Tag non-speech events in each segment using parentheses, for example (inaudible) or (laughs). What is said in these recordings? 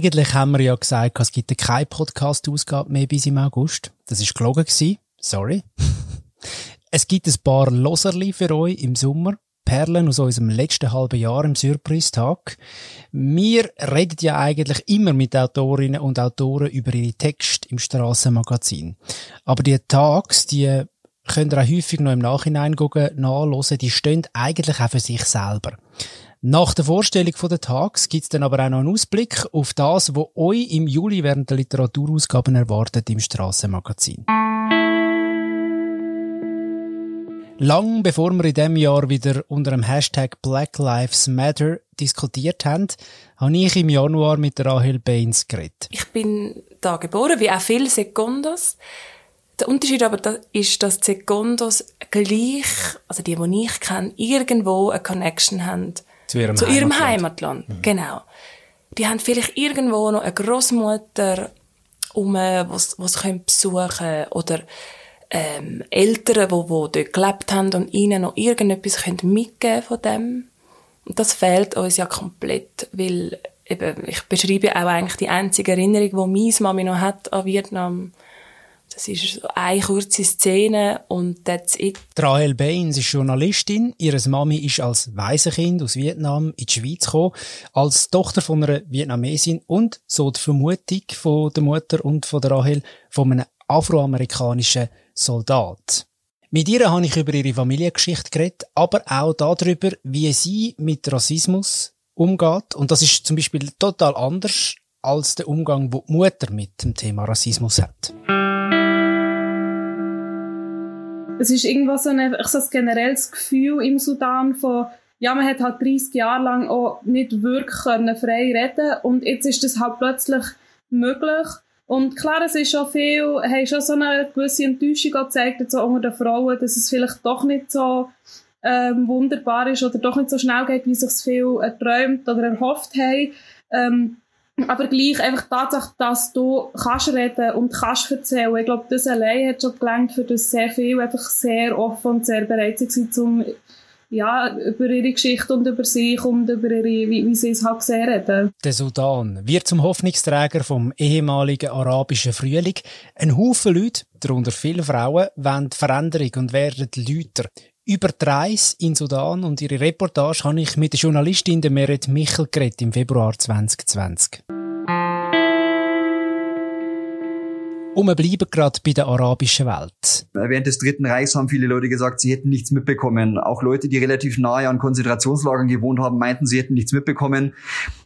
Eigentlich haben wir ja gesagt, es gibt keine Podcast-Ausgabe mehr bis im August. Das ist gelogen gewesen. Sorry. (laughs) es gibt ein paar Loserli für euch im Sommer. Perlen aus unserem letzten halben Jahr im Surprise-Tag. Wir reden ja eigentlich immer mit Autorinnen und Autoren über ihre Texte im Strassenmagazin. Aber die Tags, die könnt ihr auch häufig noch im Nachhinein nachlesen, die stehen eigentlich auch für sich selber. Nach der Vorstellung der Tags gibt es dann aber auch noch einen Ausblick auf das, was euch im Juli während der Literaturausgaben erwartet im Strassenmagazin. Lang bevor wir in diesem Jahr wieder unter dem Hashtag Black Lives Matter diskutiert haben, habe ich im Januar mit Rahel Baines geredet. Ich bin da geboren, wie auch viele Sekundos. Der Unterschied aber ist, dass Sekundos gleich, also die, die ich kenne, irgendwo eine Connection haben zu ihrem, zu ihrem Heimatland. Heimatland. Mhm. Genau. Die haben vielleicht irgendwo noch eine Großmutter um, was was können besuchen oder ähm, Eltern, die, die dort gelebt haben und ihnen noch irgendetwas können mitgeben von dem. Und das fehlt uns ja komplett, weil eben, ich beschreibe auch eigentlich die einzige Erinnerung, die meine Mami noch hat an Vietnam. Das ist eine kurze Szene und that's it. Rahel Baines ist Journalistin. Ihre Mami ist als Waisenkind aus Vietnam in die Schweiz gekommen, als Tochter von einer Vietnamesin und, so die Vermutung von der Mutter und von der Rahel, von einem afroamerikanischen Soldat. Mit ihr habe ich über ihre Familiengeschichte geredet, aber auch darüber, wie sie mit Rassismus umgeht. Und das ist zum Beispiel total anders als der Umgang, wo die Mutter mit dem Thema Rassismus hat. Es ist irgendwo so ein, so ein generelles Gefühl im Sudan von, ja, man hat halt 30 Jahre lang auch nicht wirklich frei reden und jetzt ist das halt plötzlich möglich. Und klar, es ist schon viel, haben schon so eine gewisse Enttäuschung gezeigt, so unter den Frauen, dass es vielleicht doch nicht so ähm, wunderbar ist oder doch nicht so schnell geht, wie sich es viel erträumt oder erhofft haben. Ähm, aber gleich einfach die Tatsache, dass du kannst reden und kannst erzählen. Ich glaube, das allein hat schon gelangt, für das sehr viel einfach sehr offen und sehr bereit sind, um ja, über ihre Geschichte und über sich und über ihre, wie, wie sie es halt gesehen reden. Der Sudan wird zum Hoffnungsträger vom ehemaligen arabischen Frühling. Ein Haufen Leute, darunter viele Frauen, wollen Veränderung und werden Lüter. Über die Reise in Sudan und ihre Reportage habe ich mit der Journalistin Meret Michel geredet im Februar 2020. Und wir bleiben gerade bei der arabischen Welt. Während des Dritten Reichs haben viele Leute gesagt, sie hätten nichts mitbekommen. Auch Leute, die relativ nahe an Konzentrationslagern gewohnt haben, meinten, sie hätten nichts mitbekommen.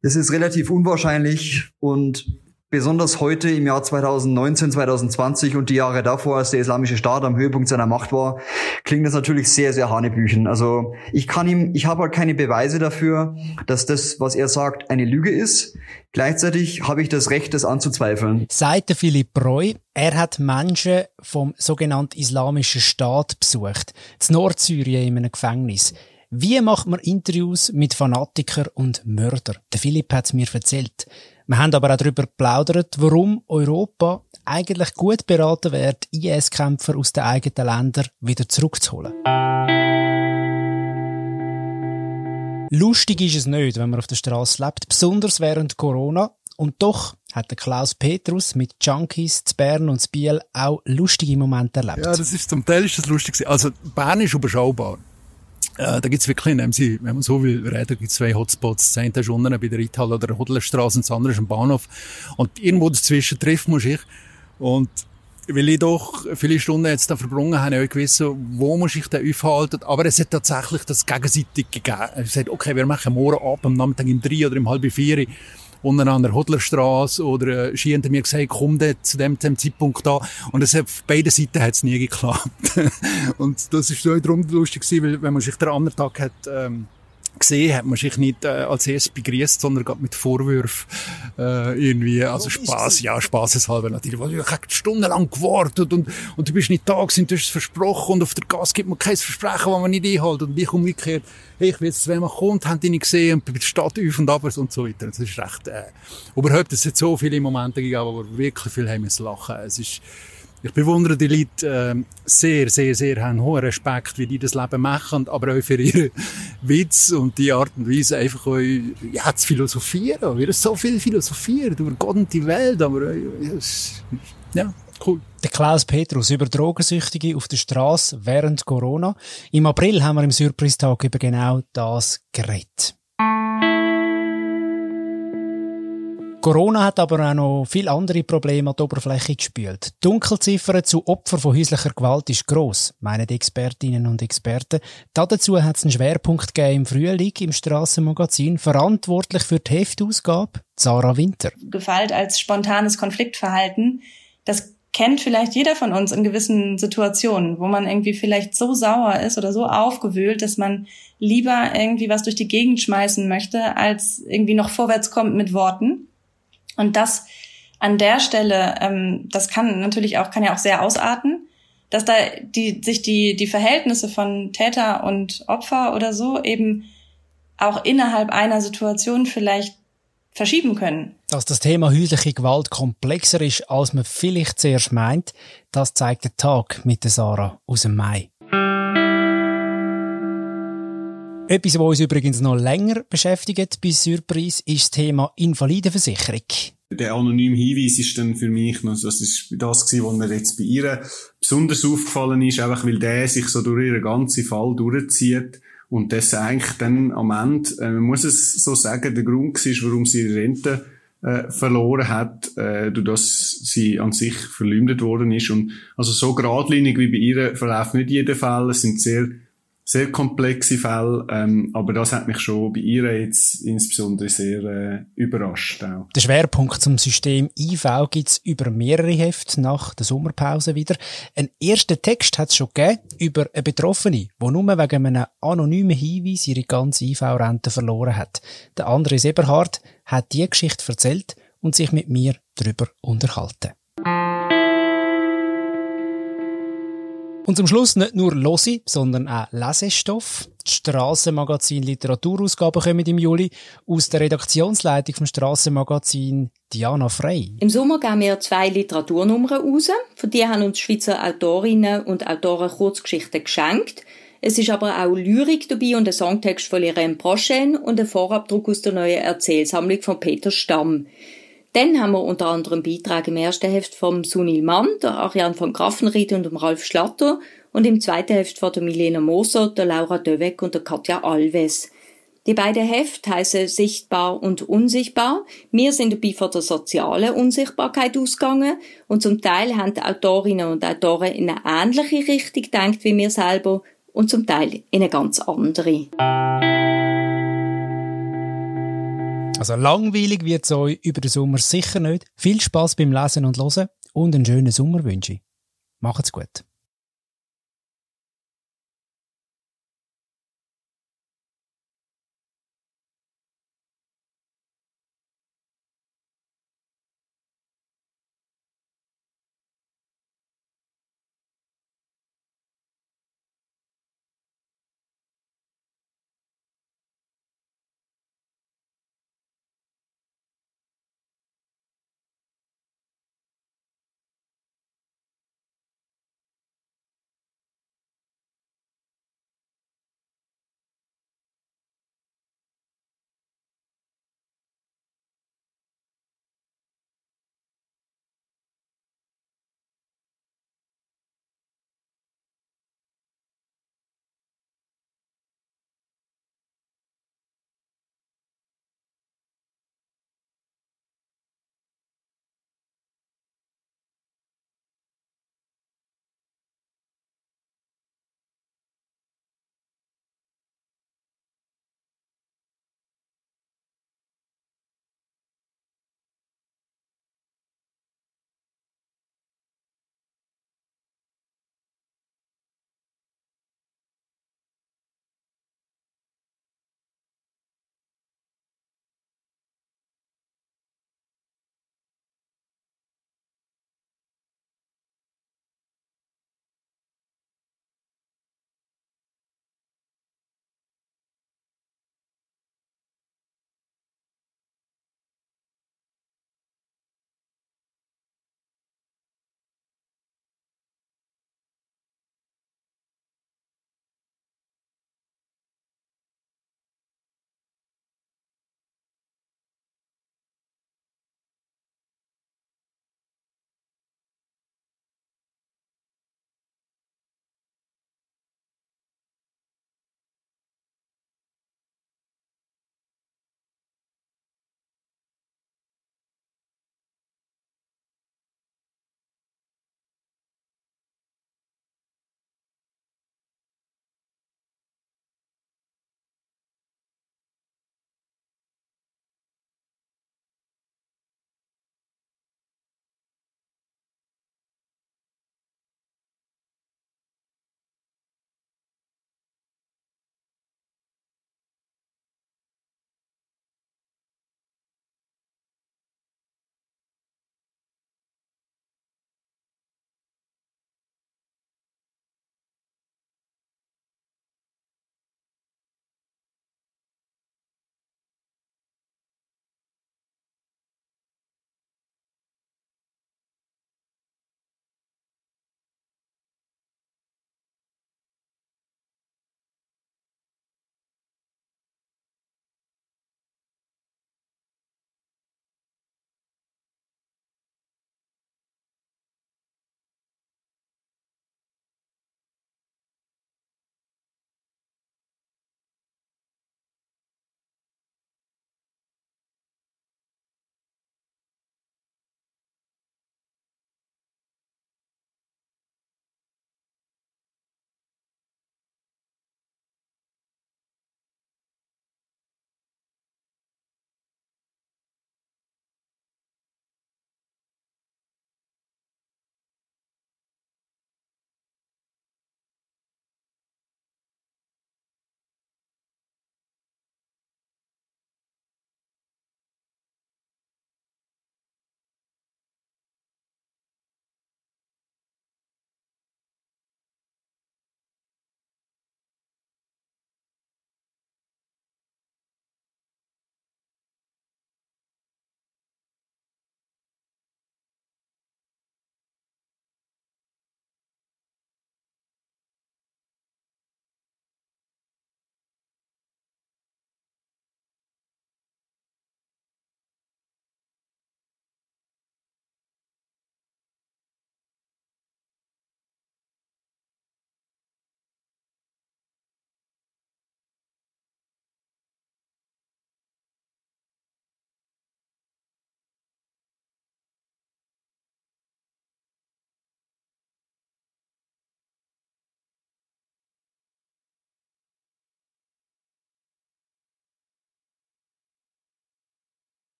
Das ist relativ unwahrscheinlich und besonders heute im Jahr 2019, 2020 und die Jahre davor, als der islamische Staat am Höhepunkt seiner Macht war, klingt das natürlich sehr, sehr hanebüchen. Also ich kann ihm, ich habe halt keine Beweise dafür, dass das, was er sagt, eine Lüge ist. Gleichzeitig habe ich das Recht, das anzuzweifeln. Sagt der Philipp Breu, er hat Menschen vom sogenannten Islamischen Staat besucht, in Nordsyrien in einem Gefängnis. Wie macht man Interviews mit Fanatikern und Mördern? Der Philipp hat es mir erzählt. Wir haben aber auch darüber geplaudert, warum Europa eigentlich gut beraten wird, IS-Kämpfer aus den eigenen Ländern wieder zurückzuholen. Lustig ist es nicht, wenn man auf der Straße lebt, besonders während Corona. Und doch hat der Klaus Petrus mit Junkies zu Bern und zu auch lustige Momente erlebt. Ja, das ist zum Teil ist das lustig. Also Bern ist überschaubar. Äh, da gibt's wirklich, nehmen Sie, wenn man so will reden, gibt's zwei Hotspots. Das eine ist unten bei der Reithalle oder der Hodlerstraße und das andere ist am Bahnhof. Und irgendwo dazwischen treffen muss ich. Und weil ich doch viele Stunden jetzt da verbrungen habe, habe ich gewissen, wo muss ich denn aufhalten. Aber es hat tatsächlich das gegenseitig gegeben. Es sagt, okay, wir machen morgen ab, am Nachmittag im drei oder im halb vier unten an der Hodlerstraße oder äh, Ski haben mir gesagt, komm dort zu dem, dem Zeitpunkt da. Und es hat, auf beiden Seiten hat es nie geklappt. (laughs) und das ist so darum lustig gewesen, weil wenn man sich den anderen Tag hat, ähm, gesehen, hat man sich nicht äh, als erstes begrüßt, sondern gerade mit Vorwürfen äh, irgendwie, also Spaß, ja, spaßeshalber natürlich. Ich habe stundenlang gewartet und, und du bist nicht da gewesen, du hast es versprochen und auf der Gas gibt man kein Versprechen, das man nicht einhält. Und ich umgekehrt, hey, ich will jetzt, wenn man kommt, haben die nicht gesehen und bei der Stadt auf und ab und so weiter. Das ist recht, äh, überhaupt, es hat so viele Momente gegeben, wo wir wirklich viel haben müssen lachen. Es ist, Ich bewundere die Leute äh, sehr, sehr, sehr, haben hohen Respekt, wie die das Leben machen, aber auch für ihre (laughs) Witz und die Art und Weise einfach auch, ja, zu philosophieren. Wir haben so viel philosophiert über Gott und die Welt, aber äh, ja, cool. Der Klaus Petrus über Drogensüchtige auf der Straße während Corona. Im April haben wir im Surprise-Tag über genau das geredet. Corona hat aber auch noch viele andere Probleme an die Oberfläche gespült. Die Dunkelziffer zu Opfern von häuslicher Gewalt ist gross, meinen die Expertinnen und Experten. Dazu hat es einen Schwerpunkt gegeben im Frühling im Strassenmagazin, verantwortlich für die Heftausgabe, Sarah Winter. Gewalt als spontanes Konfliktverhalten, das kennt vielleicht jeder von uns in gewissen Situationen, wo man irgendwie vielleicht so sauer ist oder so aufgewühlt, dass man lieber irgendwie was durch die Gegend schmeißen möchte, als irgendwie noch vorwärts kommt mit Worten. Und das an der Stelle, ähm, das kann natürlich auch, kann ja auch sehr ausarten, dass da die, sich die, die Verhältnisse von Täter und Opfer oder so eben auch innerhalb einer Situation vielleicht verschieben können. Dass das Thema häusliche Gewalt komplexer ist, als man vielleicht zuerst meint, das zeigt der Tag mit der Sarah aus dem Mai. Etwas, was uns übrigens noch länger beschäftigt bei Surprise, ist das Thema Invalidenversicherung. Der anonyme Hinweis ist dann für mich noch, das ist das gewesen, was mir jetzt bei ihr besonders aufgefallen ist, einfach weil der sich so durch ihren ganzen Fall durchzieht und das eigentlich dann am Ende, äh, man muss es so sagen, der Grund war, warum sie ihre Rente äh, verloren hat, äh, durch das sie an sich verleumdet worden ist und also so geradlinig wie bei ihr verläuft nicht jeder Fall, es sind sehr sehr komplexe Fälle, ähm, aber das hat mich schon bei ihr jetzt insbesondere sehr äh, überrascht. Auch. Der Schwerpunkt zum System IV gibt's über mehrere Hefte nach der Sommerpause wieder. Ein erster Text hat es schon gegeben über eine Betroffene, die nur wegen einem anonymen Hinweis ihre ganze IV-Rente verloren hat. Der André Eberhard hat die Geschichte erzählt und sich mit mir darüber unterhalten. Und zum Schluss nicht nur Losi, sondern auch Lesestoff. Die Strassenmagazin Literaturausgaben kommen im Juli aus der Redaktionsleitung vom Strassenmagazin Diana Frey. Im Sommer geben wir zwei Literaturnummern raus. Für die haben uns Schweizer Autorinnen und Autoren Kurzgeschichten geschenkt. Es ist aber auch Lyrik dabei und ein Songtext von Irene Prochain und ein Vorabdruck aus der neuen Erzählsammlung von Peter Stamm. Dann haben wir unter anderem Beitrag im ersten Heft vom Sunil Mann, der Ariane von Graffenried und dem Ralf Schlatter und im zweiten Heft von der Milena Moser, der Laura Döweck und der Katja Alves. Die beiden Heft heißen Sichtbar und Unsichtbar. Wir sind dabei von der sozialen Unsichtbarkeit ausgegangen und zum Teil haben die Autorinnen und Autoren in eine ähnliche Richtung gedacht wie wir selber und zum Teil in eine ganz andere. Also langweilig wird es euch über den Sommer sicher nicht. Viel Spaß beim Lesen und Hören und einen schönen Sommer wünsche ich. Macht's gut.